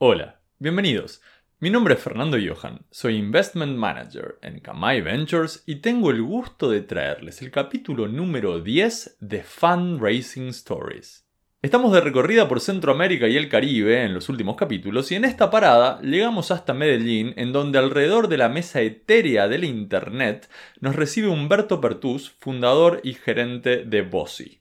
Hola, bienvenidos. Mi nombre es Fernando Johan, soy Investment Manager en Kamai Ventures y tengo el gusto de traerles el capítulo número 10 de Fundraising Stories. Estamos de recorrida por Centroamérica y el Caribe en los últimos capítulos y en esta parada llegamos hasta Medellín en donde alrededor de la mesa etérea del Internet nos recibe Humberto Pertús, fundador y gerente de Bossy.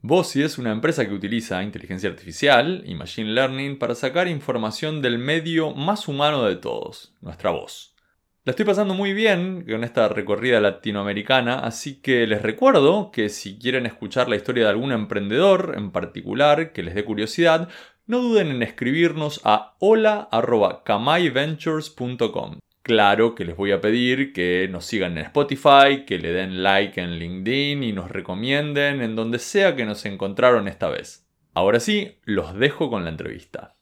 Bossy es una empresa que utiliza inteligencia artificial y machine learning para sacar información del medio más humano de todos, nuestra voz. La estoy pasando muy bien con esta recorrida latinoamericana, así que les recuerdo que si quieren escuchar la historia de algún emprendedor en particular que les dé curiosidad, no duden en escribirnos a hola.kamaiventures.com. Claro que les voy a pedir que nos sigan en Spotify, que le den like en LinkedIn y nos recomienden en donde sea que nos encontraron esta vez. Ahora sí, los dejo con la entrevista.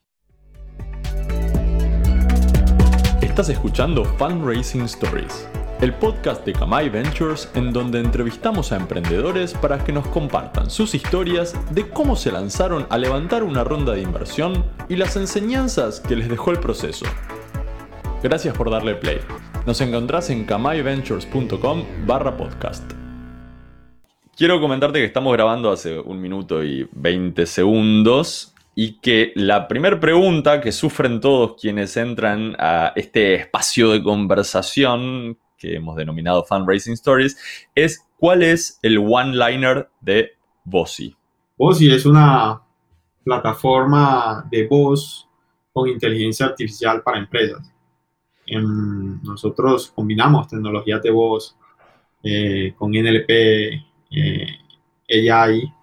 Estás escuchando Fundraising Stories, el podcast de Kamai Ventures en donde entrevistamos a emprendedores para que nos compartan sus historias de cómo se lanzaron a levantar una ronda de inversión y las enseñanzas que les dejó el proceso. Gracias por darle play. Nos encontrás en kamaiventures.com barra podcast. Quiero comentarte que estamos grabando hace un minuto y 20 segundos y que la primera pregunta que sufren todos quienes entran a este espacio de conversación que hemos denominado Fundraising Stories es ¿cuál es el one-liner de Bossy? Bossy es una plataforma de voz con inteligencia artificial para empresas nosotros combinamos tecnologías de voz eh, con NLP, eh, AI,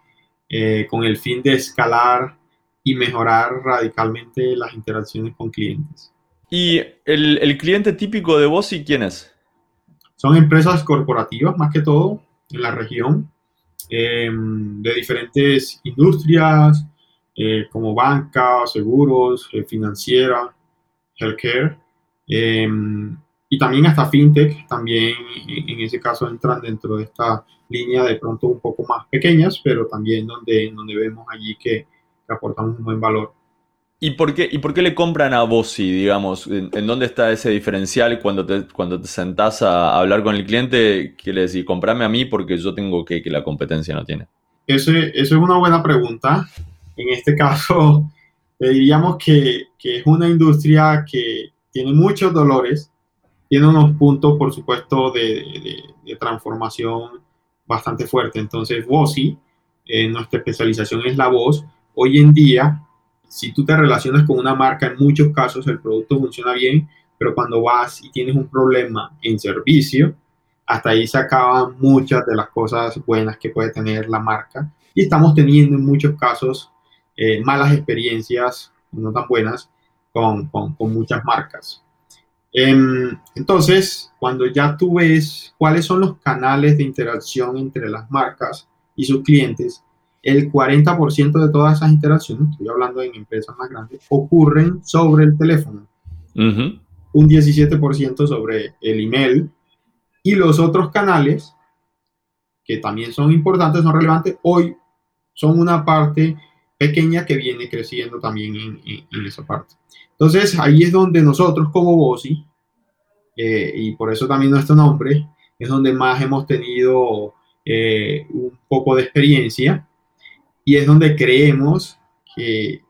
eh, con el fin de escalar y mejorar radicalmente las interacciones con clientes. ¿Y el, cliente típico de vos y quién es? Son empresas corporativas más que todo en la región, em, de diferentes industrias, como banca, seguros, financiera, healthcare. Em, y también hasta fintech, también en ese caso entran dentro de esta línea de pronto un poco más pequeñas, pero también donde, donde vemos allí que, aportamos un buen valor. ¿Y por, qué, ¿Y por qué le compran a Bossy, digamos? ¿En, dónde está ese diferencial cuando te, cuando te sentás a hablar con el cliente? ¿Qué le decís? Comprame a mí porque yo tengo que, que la competencia no tiene. Eso, eso es una buena pregunta. En este caso, diríamos que, que es una industria que, tiene muchos dolores, tiene unos puntos, por supuesto, de, transformación bastante fuerte. Entonces, Bossy, eh, nuestra especialización es la voz. Hoy en día, si tú te relacionas con una marca, en muchos casos el producto funciona bien, pero cuando vas y tienes un problema en servicio, hasta ahí se acaban muchas de las cosas buenas que puede tener la marca. Y estamos teniendo en muchos casos eh, malas experiencias, no tan buenas, con, muchas marcas. Em, entonces, cuando ya tú ves cuáles son los canales de interacción entre las marcas y sus clientes, el 40% de todas esas interacciones, estoy hablando en empresas más grandes, ocurren sobre el teléfono. Un 17% sobre el email y los otros canales, que también son importantes, son relevantes, hoy son una parte pequeña que viene creciendo también en, esa parte. Entonces, ahí es donde nosotros como Bossy, eh, y por eso también nuestro nombre, es donde más hemos tenido eh, un poco de experiencia y es donde creemos que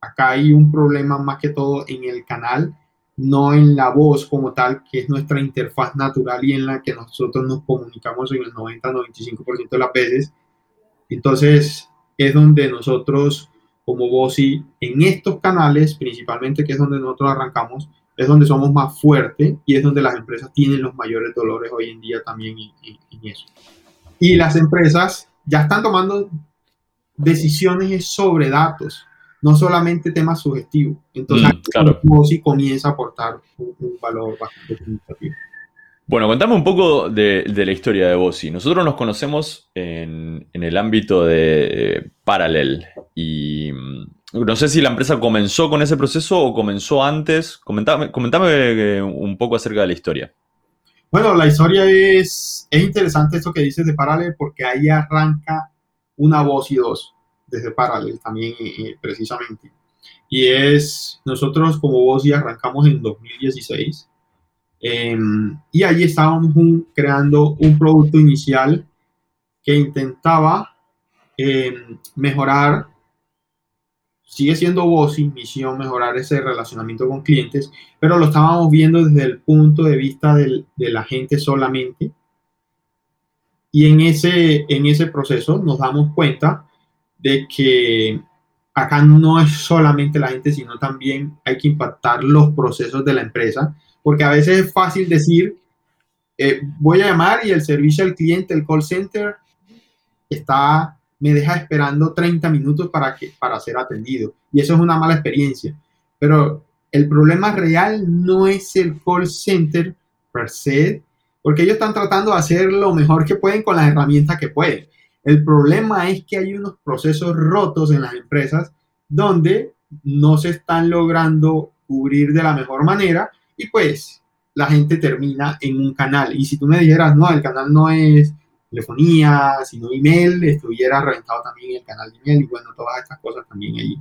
acá hay un problema más que todo en el canal, no en la voz como tal, que es nuestra interfaz natural y en la que nosotros nos comunicamos en el 90-95% de las veces. Entonces, es donde nosotros como Bossy, en estos canales principalmente, que es donde nosotros arrancamos, es donde somos más fuertes y es donde las empresas tienen los mayores dolores hoy en día también en, eso. Y las empresas ya están tomando decisiones sobre datos, no solamente temas subjetivos. Entonces, mm, claro. Bossy comienza a aportar un, un valor bastante significativo. Bueno, contame un poco de, la historia de Bossy. Nosotros nos conocemos en, el ámbito de Paralel y mm, no sé si la empresa comenzó con ese proceso o comenzó antes. Comentame, comentame un poco acerca de la historia. Bueno, la historia es, es interesante esto que dices de Paralel porque ahí arranca una voz y dos desde Paralel también eh, precisamente. y es, nosotros como vos y arrancamos en 2016 em, y allí estábamos creando un producto inicial que intentaba em, mejorar, sigue siendo vos y misión mejorar ese relacionamiento con clientes, pero lo estábamos viendo desde el punto de vista del, de la gente solamente. Y en ese, en ese proceso nos damos cuenta de que acá no es solamente la gente, sino también hay que impactar los procesos de la empresa, porque a veces es fácil decir, eh, voy a llamar y el servicio al cliente, el call center, está, me deja esperando 30 minutos para, que, para ser atendido. Y eso es una mala experiencia. Pero el problema real no es el call center per se, porque ellos están tratando de hacer lo mejor que pueden con las herramientas que pueden. El problema es que hay unos procesos rotos en las empresas donde no se están logrando cubrir de la mejor manera y pues la gente termina en un canal. Y si tú me dijeras, no, el canal no es telefonía, sino email, estuviera reventado también el canal de email y bueno, todas estas cosas también allí.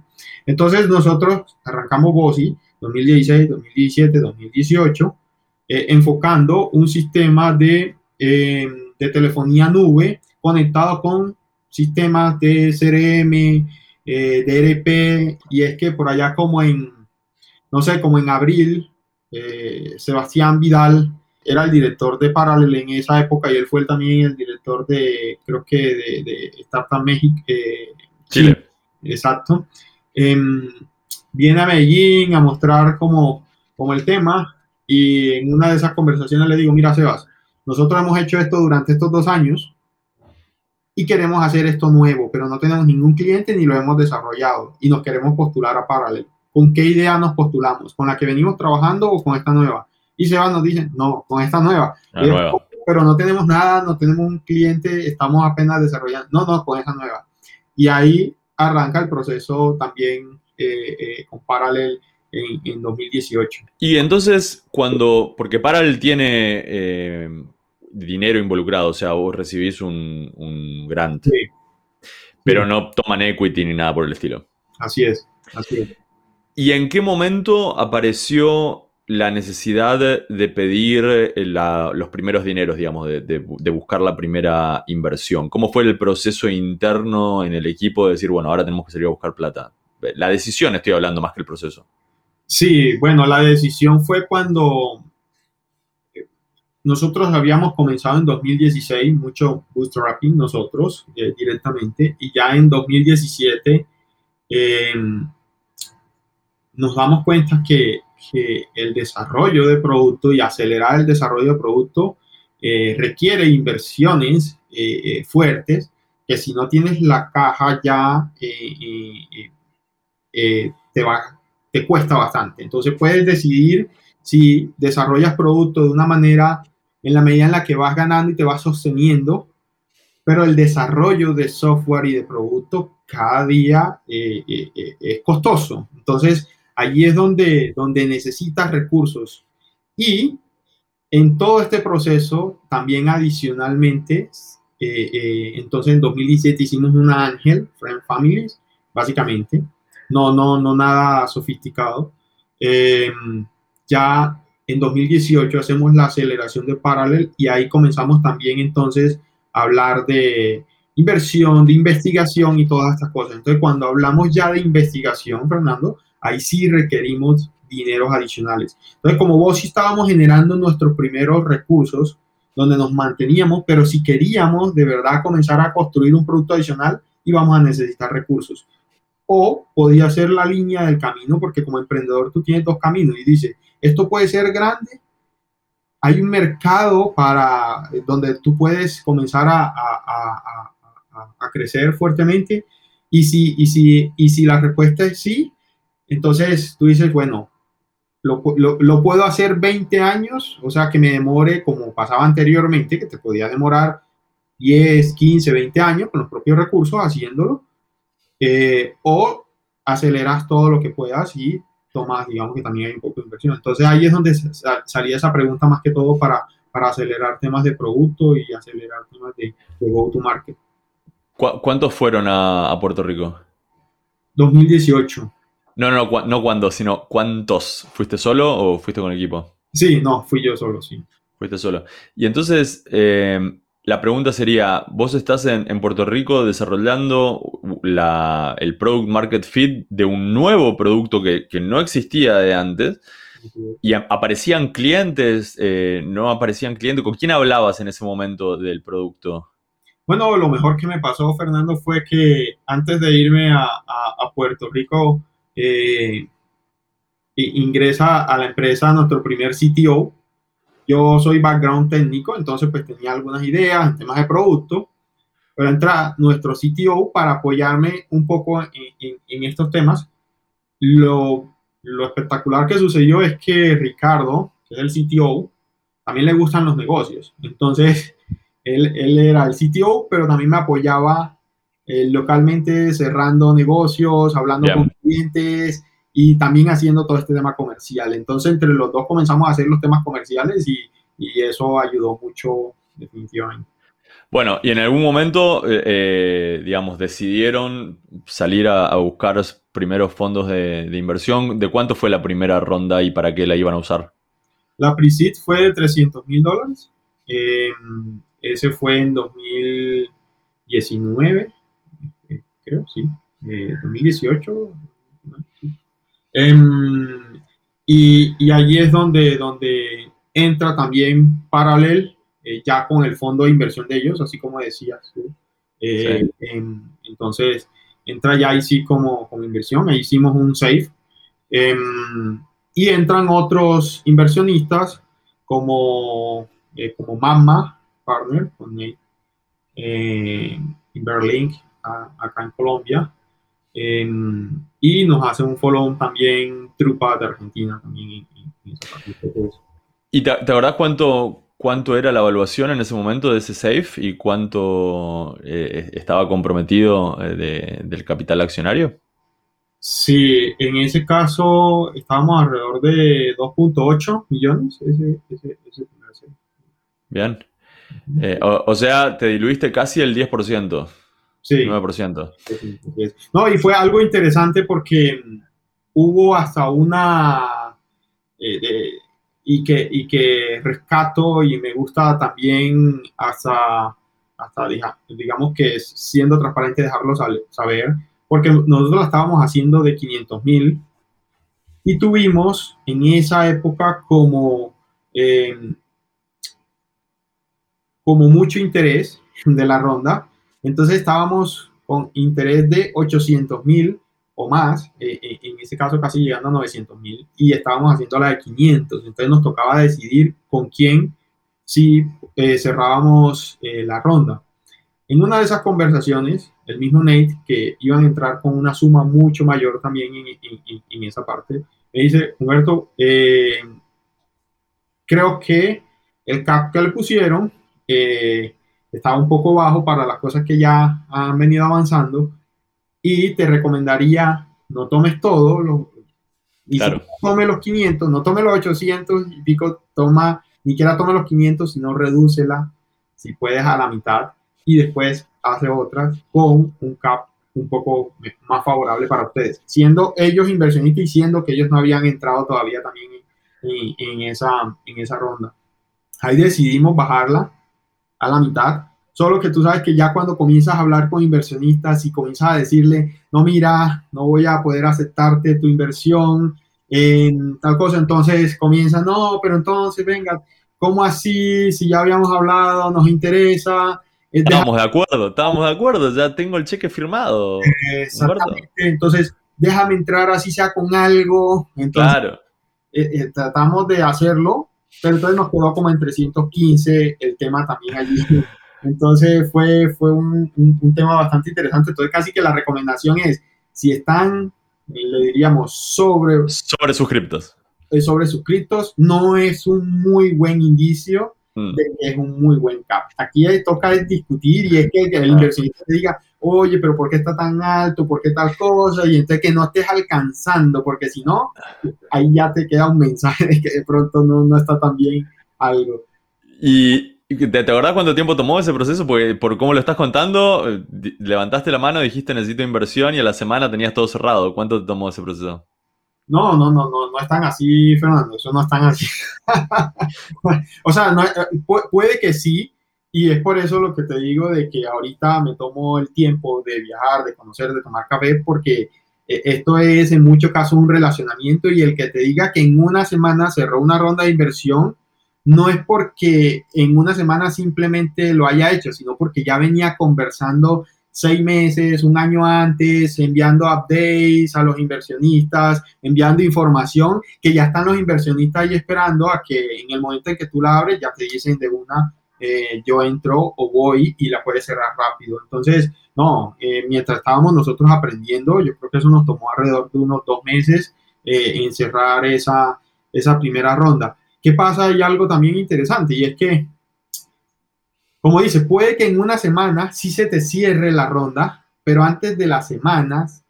Entonces nosotros arrancamos BOSI 2016, 2017, 2018, enfocando un sistema de, eh, de telefonía nube conectado con sistemas de CRM, eh, DRP, y es que por allá como en, no sé, como en abril, eh, Sebastián Vidal era el director de Parallel en esa época y él fue también el director de, creo que de, de Startup México. Eh, Chile. Exacto. Em, viene a Medellín a mostrar como, como el tema y en una de esas conversaciones le digo, mira Sebas, nosotros hemos hecho esto durante estos dos años y queremos hacer esto nuevo, pero no tenemos ningún cliente ni lo hemos desarrollado y nos queremos postular a Parallel. ¿Con qué idea nos postulamos? ¿Con la que venimos trabajando o con esta nueva? Y Seba nos dice, no, con esta nueva. Pero no tenemos nada, no tenemos un cliente, estamos apenas desarrollando. No, no, con esta nueva. Y ahí arranca el proceso también eh, eh, con Parallel en, en, 2018. Y entonces, cuando, porque Parallel tiene eh, dinero involucrado, o sea, vos recibís un, un grant, sí. pero no toman equity ni nada por el estilo. Así es, así es. ¿Y en qué momento apareció la necesidad de pedir eh, la, los primeros dineros, digamos, de, de, de, buscar la primera inversión? ¿Cómo fue el proceso interno en el equipo de decir, bueno, ahora tenemos que salir a buscar plata? La decisión estoy hablando más que el proceso. Sí, bueno, la decisión fue cuando nosotros habíamos comenzado en 2016 mucho bootstrapping nosotros eh, directamente y ya en 2017 eh, nos damos cuenta que, que, el desarrollo de producto y acelerar el desarrollo de producto eh, requiere inversiones eh, eh, fuertes que si no tienes la caja ya te cuesta bastante. Entonces puedes decidir si desarrollas producto de una manera en la medida en la que vas ganando y te vas sosteniendo, pero el desarrollo de software y de producto cada día eh, eh, eh, es costoso. Entonces, allí es donde, donde necesitas recursos. Y en todo este proceso, también adicionalmente, entonces en 2017 hicimos una Ángel, Friend Families, básicamente. No, no, no nada sofisticado. ya en 2018 hacemos la aceleración de Parallel y ahí comenzamos también entonces a hablar de inversión, de investigación y todas estas cosas. Entonces, cuando hablamos ya de investigación, Fernando, ahí sí requerimos dineros adicionales. Entonces, como vos sí estábamos generando nuestros primeros recursos, donde nos manteníamos, pero si queríamos de verdad comenzar a construir un producto adicional, íbamos a necesitar recursos. O podía ser la línea del camino, porque como emprendedor tú tienes dos caminos y dice, esto puede ser grande. Hay un mercado para eh, donde tú puedes comenzar a, crecer fuertemente. Y si, y, si, y si la respuesta es sí, entonces tú dices, bueno, lo, lo, lo, puedo hacer 20 años, o sea, que me demore como pasaba anteriormente, que te podía demorar 10, 15, 20 años con los propios recursos haciéndolo, eh, o aceleras todo lo que puedas y tomas, digamos que también hay un poco de inversión. Entonces ahí es donde salía esa pregunta más que todo para, para acelerar temas de producto y acelerar temas de, de go-to-market. ¿Cuántos fueron a, a, Puerto Rico? 2018. No, no, no, no cuándo, sino cuántos. ¿Fuiste solo o fuiste con equipo? Sí, no, fui yo solo, sí. Fuiste solo. Y entonces, eh, la pregunta sería, vos estás en, en Puerto Rico desarrollando la, el product market fit de un nuevo producto que, que no existía de antes y aparecían clientes, eh, no aparecían clientes. ¿Con quién hablabas en ese momento del producto? Bueno, lo mejor que me pasó, Fernando, fue que antes de irme a, a, a Puerto Rico, eh, ingresa a la empresa nuestro primer CTO, yo soy background técnico, entonces pues tenía algunas ideas en temas de producto, pero entra nuestro CTO para apoyarme un poco en, en, en estos temas. Lo, lo, espectacular que sucedió es que Ricardo, que es el CTO, también le gustan los negocios. Entonces, él, él era el CTO, pero también me apoyaba eh, localmente cerrando negocios, hablando yeah. con clientes, y también haciendo todo este tema comercial. Entonces, entre los dos comenzamos a hacer los temas comerciales y, y eso ayudó mucho definitivamente. Bueno, y en algún momento, eh, eh, digamos, decidieron salir a, a, buscar primeros fondos de, de, inversión. ¿De cuánto fue la primera ronda y para qué la iban a usar? La pre fue de 300 mil dólares. Eh, ese fue en 2019, eh, creo, sí. 2018. Um, y, y, allí es donde, donde entra también Paralel, eh, ya con el fondo de inversión de ellos, así como decías. Eh, sí. eh, entonces, entra ya ahí sí como, como inversión, ahí hicimos un safe. y entran otros inversionistas como, eh, como Mamma Partner, con Inverlink, acá en Colombia. Eh, y nos hace un follow también Trupa de Argentina también esa parte. ¿Y te, te acordás cuánto, cuánto era la evaluación en ese momento de ese safe y cuánto eh, estaba comprometido eh, de, del capital accionario? Sí, en ese caso estábamos alrededor de 2.8 millones. Ese, ese, ese Bien. Eh, o, o, sea, te diluiste casi el 10%. Sí. 9%. No, y fue algo interesante porque hubo hasta una... Eh, de, y, que, y que rescato y me gusta también hasta, hasta digamos que siendo transparente dejarlo saber, porque nosotros la estábamos haciendo de 500 mil y tuvimos en esa época como, eh, como mucho interés de la ronda entonces estábamos con interés de 800 mil o más, eh, eh, en ese caso casi llegando a 900 mil, y estábamos haciendo la de 500. Entonces nos tocaba decidir con quién si eh, cerrábamos eh, la ronda. En una de esas conversaciones, el mismo Nate, que iban a entrar con una suma mucho mayor también en, en, en esa parte, me dice, Humberto, eh, creo que el cap que le pusieron eh, estaba un poco bajo para las cosas que ya han venido avanzando y te recomendaría no tomes todo, lo, ni claro. tome los 500, no tome los 800 y pico, toma, ni siquiera tome los 500, sino redúcela, si puedes, a la mitad y después hace otras con un cap un poco más favorable para ustedes, siendo ellos inversionistas y siendo que ellos no habían entrado todavía también en, en, esa, en esa ronda. Ahí decidimos bajarla a la mitad. Solo que tú sabes que ya cuando comienzas a hablar con inversionistas y comienzas a decirle, no, mira, no voy a poder aceptarte tu inversión en tal cosa, entonces comienza, no, pero entonces, venga, ¿cómo así? Si ya habíamos hablado, nos interesa. Estábamos de acuerdo, estábamos de acuerdo, ya tengo el cheque firmado. Exactamente, entonces déjame entrar así sea con algo. Entonces, claro. Eh, eh, tratamos de hacerlo, pero entonces nos quedó como en 315 el tema también allí. Entonces fue, fue un, un, un, tema bastante interesante. Entonces casi que la recomendación es, si están, le diríamos, sobre... Sobre suscriptos. Eh, sobre suscriptos, no es un muy buen indicio mm. de que es un muy buen cap. Aquí toca discutir y es que, el inversionista te diga, oye, pero ¿por qué está tan alto? ¿Por qué tal cosa? Y entonces que no estés alcanzando, porque si no, ahí ya te queda un mensaje de que de pronto no, no está tan bien algo. Y ¿Te, ¿Te acordás cuánto tiempo tomó ese proceso? Porque por cómo lo estás contando, levantaste la mano, dijiste necesito inversión y a la semana tenías todo cerrado. ¿Cuánto te tomó ese proceso? No, no, no, no, no es tan así, Fernando, eso no es tan así. o sea, eh, puede que sí, y es por eso lo que te digo de que ahorita me tomo el tiempo de viajar, de conocer, de tomar café, porque eh, esto es en muchos casos un relacionamiento y el que te diga que en una semana cerró una ronda de inversión, no es porque en una semana simplemente lo haya hecho, sino porque ya venía conversando seis meses, un año antes, enviando updates a los inversionistas, enviando información que ya están los inversionistas ahí esperando a que en el momento en que tú la abres ya te dicen de una, eh, yo entro o voy y la puedes cerrar rápido. Entonces, no, eh, mientras estábamos nosotros aprendiendo, yo creo que eso nos tomó alrededor de unos dos meses eh, en cerrar esa, esa primera ronda. ¿Qué pasa? Hay algo también interesante y es que como dice, puede que en una semana sí se te cierre la ronda, pero antes de las semanas,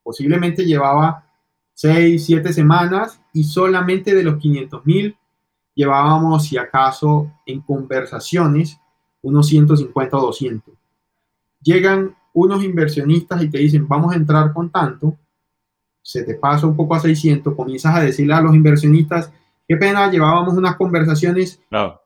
posiblemente llevaba 6, 7 semanas y solamente de los 500 mil llevábamos, si acaso, en conversaciones unos 150 o 200. Llegan unos inversionistas y te dicen, vamos a entrar con tanto, se te pasa un poco a 600, comienzas a decirle a los inversionistas, qué pena, llevábamos unas conversaciones,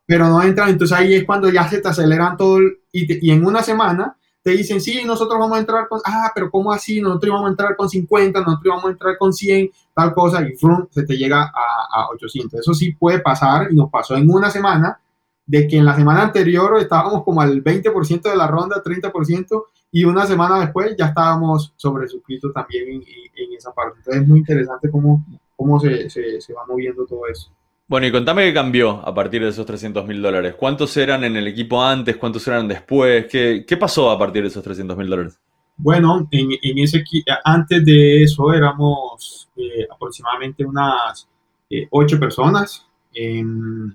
pero no entran, entonces ahí es cuando ya se te aceleran todo y, en una semana te dicen, sí, nosotros vamos a entrar con, ah, pero ¿cómo así? Nosotros íbamos a entrar con 50, nosotros íbamos a entrar con 100, tal cosa, y frum, se te llega a, a 800. Eso sí puede pasar y nos pasó en una semana, de que en la semana anterior estábamos como al 20% de la ronda, 30%, y una semana después ya estábamos sobre suscritos también en, en, esa parte. Entonces es muy interesante cómo, cómo se, se, se va moviendo todo eso. Bueno, y contame qué cambió a partir de esos 300 mil dólares. ¿Cuántos eran en el equipo antes? ¿Cuántos eran después? ¿Qué, qué pasó a partir de esos 300 mil dólares? Bueno, en, en, ese antes de eso éramos eh, aproximadamente unas eh, ocho personas em,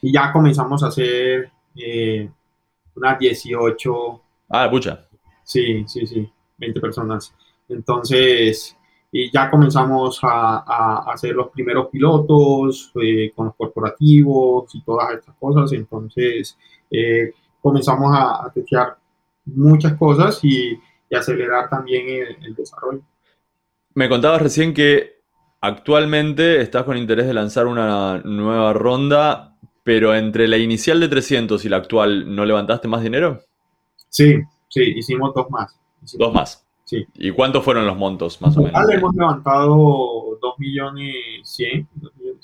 y ya comenzamos a hacer eh, unas 18. Ah, pucha. Sí, sí, sí, 20 personas. Entonces, y ya comenzamos a, hacer los primeros pilotos eh, con los corporativos y todas estas cosas. Entonces, eh, comenzamos a, a testear muchas cosas y, acelerar también el, desarrollo. Me contabas recién que actualmente estás con interés de lanzar una nueva ronda, pero entre la inicial de 300 y la actual, ¿no levantaste más dinero? Sí, sí, hicimos dos más. dos más. ¿Y cuántos fueron los montos, más o menos? hemos levantado 2 millones 100.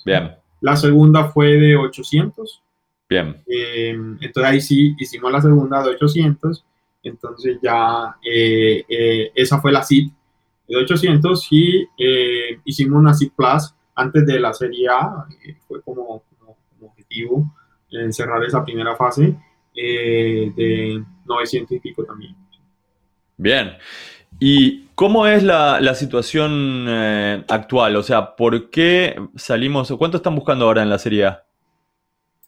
Bien. La segunda fue de 800. Bien. Eh, entonces ahí sí hicimos la segunda de 800. Entonces ya eh, eh, esa fue la SID de 800 y hicimos una SID Plus antes de la serie A. fue como, como, objetivo cerrar esa primera fase de 900 y pico también. Bien. ¿Y cómo es la, situación eh, actual? O sea, ¿por qué salimos? ¿Cuánto están buscando ahora en la Serie A?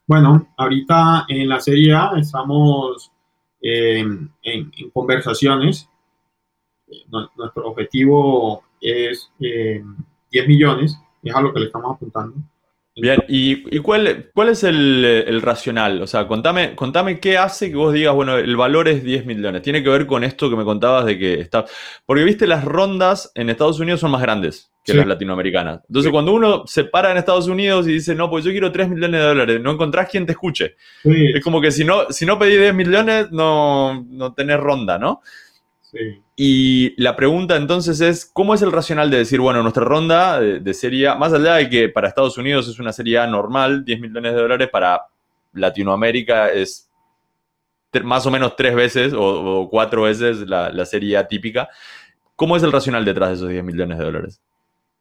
Bueno, ahorita en la Serie A estamos eh, en, conversaciones. Nuestro objetivo es 10 eh, millones, es a lo que le estamos apuntando. Bien, ¿y, cuál, cuál es el, racional? O sea, contame, contame qué hace que vos digas, bueno, el valor es 10 millones. Tiene que ver con esto que me contabas de que está... Porque, viste, las rondas en Estados Unidos son más grandes que las latinoamericanas. Entonces, cuando uno se para en Estados Unidos y dice, no, pues yo quiero 3 millones de dólares, no encontrás quien te escuche. Es como que si no, si no pedís 10 millones, no, no tenés ronda, ¿no? Y la pregunta entonces es, ¿cómo es el racional de decir, bueno, nuestra ronda de, serie A, más allá de que para Estados Unidos es una serie A normal, 10 millones de dólares, para Latinoamérica es más o menos tres veces o, cuatro veces la, serie A típica. ¿Cómo es el racional detrás de esos 10 millones de dólares?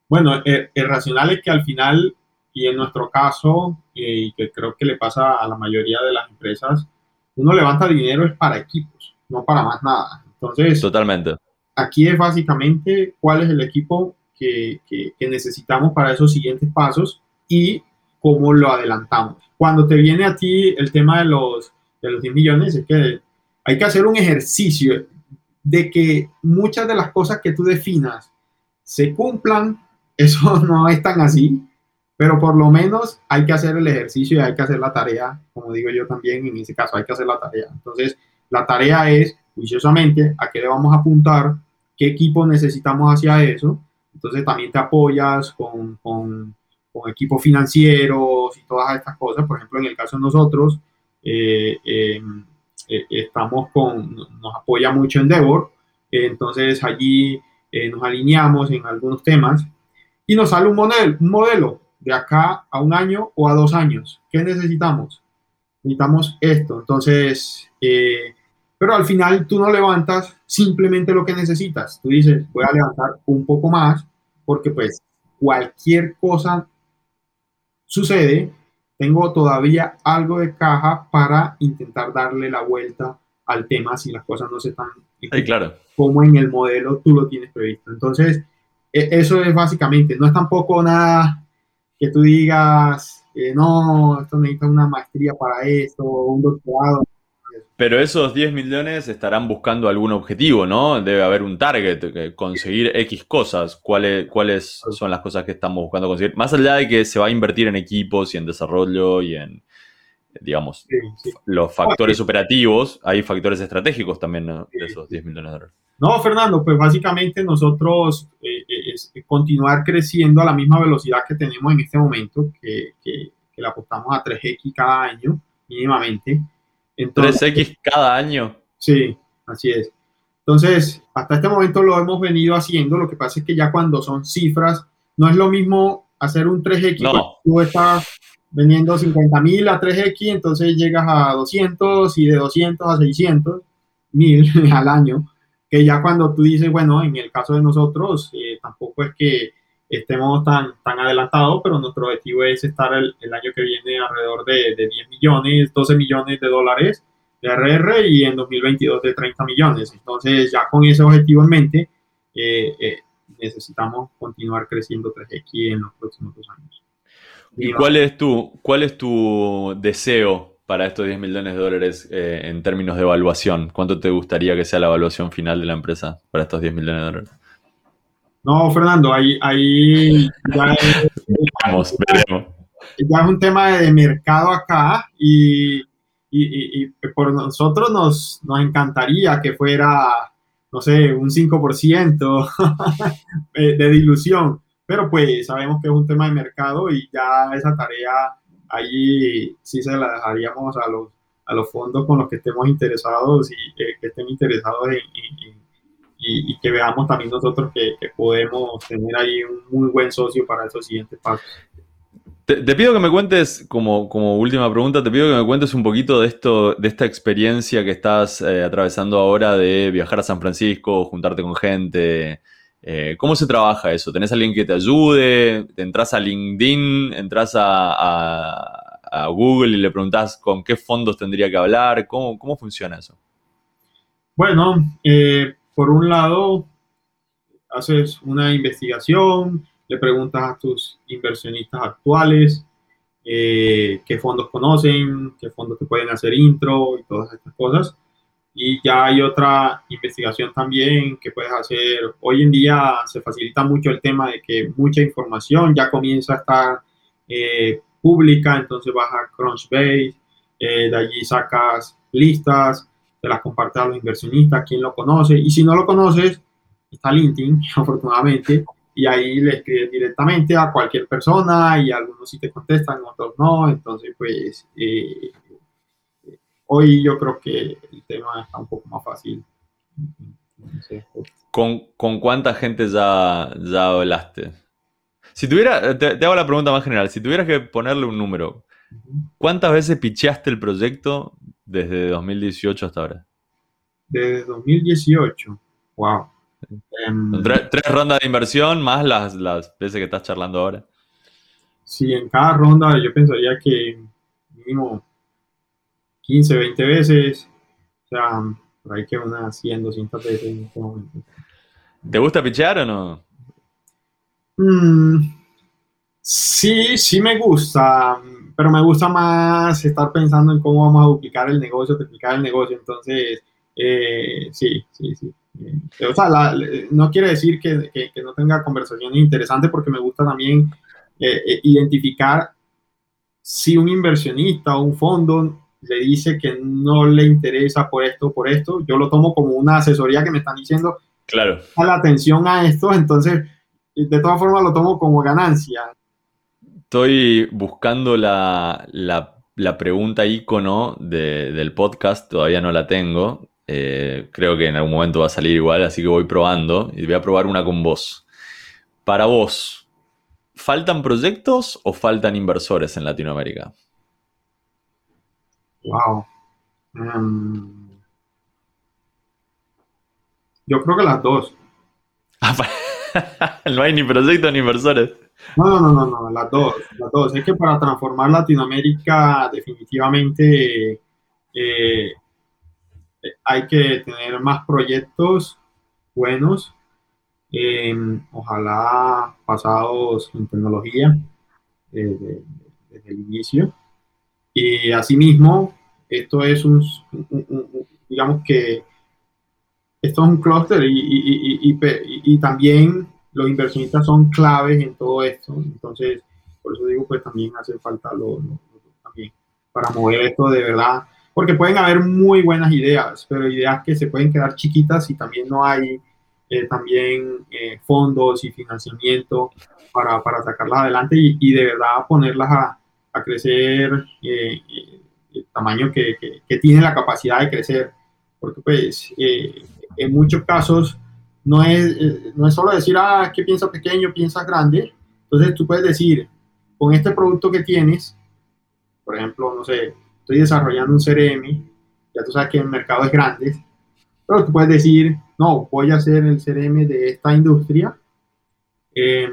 Bueno, el, racional es que al final, y en nuestro caso, eh, y que creo que le pasa a la mayoría de las empresas, uno levanta dinero es para equipos, no para más nada. Entonces, totalmente. Aquí es básicamente cuál es el equipo que, necesitamos para esos siguientes pasos y cómo lo adelantamos. Cuando te viene a ti el tema de los, de los 10 millones, es que hay que hacer un ejercicio de que muchas de las cosas que tú definas se cumplan. Eso no es tan así. pero por lo menos hay que hacer el ejercicio y hay que hacer la tarea, como digo yo también, en ese caso hay que hacer la tarea. Entonces, la tarea es, juiciosamente, a qué le vamos a apuntar, qué equipo necesitamos hacia eso. Entonces, también te apoyas con, con, con equipos financieros y todas estas cosas. Por ejemplo, en el caso de nosotros, eh, em, eh, estamos con, nos apoya mucho Endeavor, entonces allí eh, nos alineamos en algunos temas y nos sale un modelo, un modelo de acá a un año o a dos años. ¿Qué necesitamos? Necesitamos esto. Entonces, eh, pero al final tú no levantas simplemente lo que necesitas. Tú dices, voy a levantar un poco más porque pues cualquier cosa sucede, tengo todavía algo de caja para intentar darle la vuelta al tema si las cosas no se están claro. como en el modelo tú lo tienes previsto. Entonces, e, eso es básicamente, no es tampoco nada que tú digas, eh, no, esto necesita una maestría para esto, un doctorado. Pero esos 10 millones estarán buscando algún objetivo, ¿no? Debe haber un target, conseguir X cosas. ¿Cuáles, ¿Cuáles son las cosas que estamos buscando conseguir? Más allá de que se va a invertir en equipos y en desarrollo y en, digamos, los factores operativos, hay factores estratégicos también de esos 10 millones de dólares. No, Fernando, pues básicamente nosotros eh, eh, es continuar creciendo a la misma velocidad que tenemos en este momento, que, que, le apostamos a 3X cada año, mínimamente. Entonces, ¿3X cada año? Sí, así es. Entonces, hasta este momento lo hemos venido haciendo, lo que pasa es que ya cuando son cifras, no es lo mismo hacer un 3X, no. tú estás vendiendo 50 mil a 3X, entonces llegas a 200 y de 200 a 600 mil al año, que ya cuando tú dices, bueno, en el caso de nosotros, eh, tampoco es que estemos tan, tan adelantados, pero nuestro objetivo es estar el, el año que viene alrededor de, de, 10 millones, 12 millones de dólares de RR y en 2022 de 30 millones. Entonces, ya con ese objetivo en mente, eh, eh, necesitamos continuar creciendo 3X en los próximos dos años. ¿Y cuál es tu, cuál es tu deseo para estos 10 millones de dólares eh, en términos de evaluación? ¿Cuánto te gustaría que sea la evaluación final de la empresa para estos 10 millones de dólares? No, Fernando, ahí, ahí ya, es, Vamos, veremos. ya es un tema de mercado acá y, y, y, y por nosotros nos, nos encantaría que fuera, no sé, un 5% de dilución pero pues sabemos que es un tema de mercado y ya esa tarea ahí sí se la dejaríamos a los, a los fondos con los que estemos interesados y eh, que estén interesados en, en, y, y, que veamos también nosotros que, que, podemos tener ahí un muy buen socio para esos siguientes pasos. Te, te, pido que me cuentes, como, como última pregunta, te pido que me cuentes un poquito de esto, de esta experiencia que estás eh, atravesando ahora de viajar a San Francisco, juntarte con gente, eh, ¿Cómo se trabaja eso? ¿Tenés alguien que te ayude? ¿Te entras a LinkedIn? ¿Entras a, a, a Google y le preguntás con qué fondos tendría que hablar? ¿Cómo, cómo funciona eso? Bueno, eh, por un lado, haces una investigación, le preguntas a tus inversionistas actuales eh, qué fondos conocen, qué fondos te pueden hacer intro y todas estas cosas. Y ya hay otra investigación también que puedes hacer. Hoy en día se facilita mucho el tema de que mucha información ya comienza a estar eh, pública, entonces vas a Crunchbase, eh, de allí sacas listas, te las compartes a los inversionistas, quién lo conoce, y si no lo conoces, está LinkedIn, afortunadamente, y ahí le escribes directamente a cualquier persona y algunos sí te contestan, otros no, entonces pues eh, hoy yo creo que el tema está un poco más fácil. ¿Con, ¿Con, cuánta gente ya, ya hablaste? Si tuviera, te, te, hago la pregunta más general, si tuvieras que ponerle un número, ¿cuántas veces picheaste el proyecto desde 2018 hasta ahora? Desde 2018, wow. Um, tres, tres, rondas de inversión más las, las veces que estás charlando ahora. Sí, en cada ronda yo pensaría que mínimo 15, 20 veces. O sea, por ahí que unas 100, 200 veces en este momento. ¿Te gusta pichear o no? Mm, sí, sí me gusta, pero me gusta más estar pensando en cómo vamos a duplicar el negocio, triplicar el negocio. Entonces, eh, sí, sí, sí. Eh, o sea, la, no quiere decir que, que, que, no tenga conversaciones interesantes porque me gusta también eh, eh, identificar si un inversionista o un fondo le dice que no le interesa por esto, por esto, yo lo tomo como una asesoría que me están diciendo, claro. a la atención a esto, entonces de todas formas lo tomo como ganancia. Estoy buscando la, la, pregunta icono del podcast, todavía no la tengo. Eh, creo que en algún momento va a salir igual, así que voy probando y voy a probar una con vos. Para vos, ¿faltan proyectos o faltan inversores en Latinoamérica? Wow. Em, yo creo que las dos. no hay ni proyectos ni inversores. No, no, no, no, las dos, las dos. Es que para transformar Latinoamérica definitivamente eh, hay que tener más proyectos buenos, em, ojalá pasados en tecnología eh, desde el inicio. Y asimismo, esto es un, digamos que esto es un clúster y, también los inversionistas son claves en todo esto. Entonces, por eso digo, pues también hace falta lo, también para mover esto de verdad. Porque pueden haber muy buenas ideas, pero ideas que se pueden quedar chiquitas y también no hay eh, también eh, fondos y financiamiento para, para sacarlas adelante y, de verdad ponerlas a, a crecer eh, el tamaño que, que, que, tiene la capacidad de crecer. Porque pues en muchos casos no es, eh, no es solo decir, ah, que piensas pequeño, piensas grande. Entonces tú puedes decir, con este producto que tienes, por ejemplo, no sé, estoy desarrollando un CRM, ya tú sabes que el mercado es grande, pero tú puedes decir, no, voy a hacer el CRM de esta industria, em,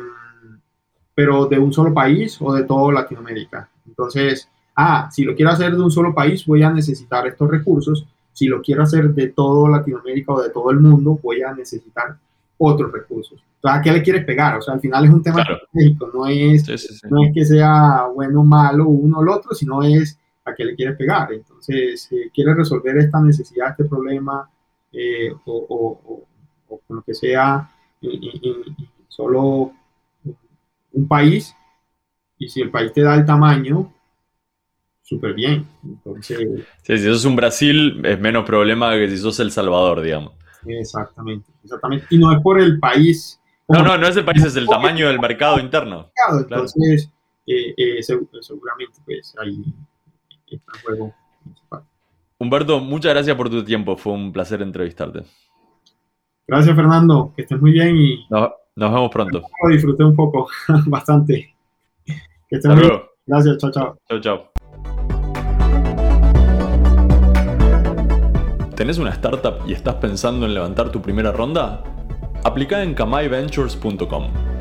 pero de un solo país o de toda Latinoamérica. Entonces, ah, si lo quiero hacer de un solo país, voy a necesitar estos recursos, si lo quiero hacer de todo Latinoamérica o de todo el mundo, voy a necesitar otros recursos. Entonces, ¿a qué le quieres pegar? O sea, al final es un tema estratégico, no es, no es que sea bueno o malo uno o el otro, sino es a qué le quieres pegar. Entonces, eh, quieres resolver esta necesidad, este problema, eh, o, o, con lo que sea, solo un país, y si el país te da el tamaño, súper bien. Entonces, si sos un Brasil, es menos problema que si sos El Salvador, digamos. Exactamente, exactamente. Y no es por el país. No, no, no es el país, es el tamaño del mercado interno. Entonces, eh, eh, seguramente, pues ahí está el juego Humberto, muchas gracias por tu tiempo. Fue un placer entrevistarte. Gracias, Fernando. Que estés muy bien y. nos vemos pronto. Disfruté un poco, bastante. Que estés bien. Gracias, chao, chao. Chao, chao. ¿Tenés una startup y estás pensando en levantar tu primera ronda? Aplica en kamaiventures.com.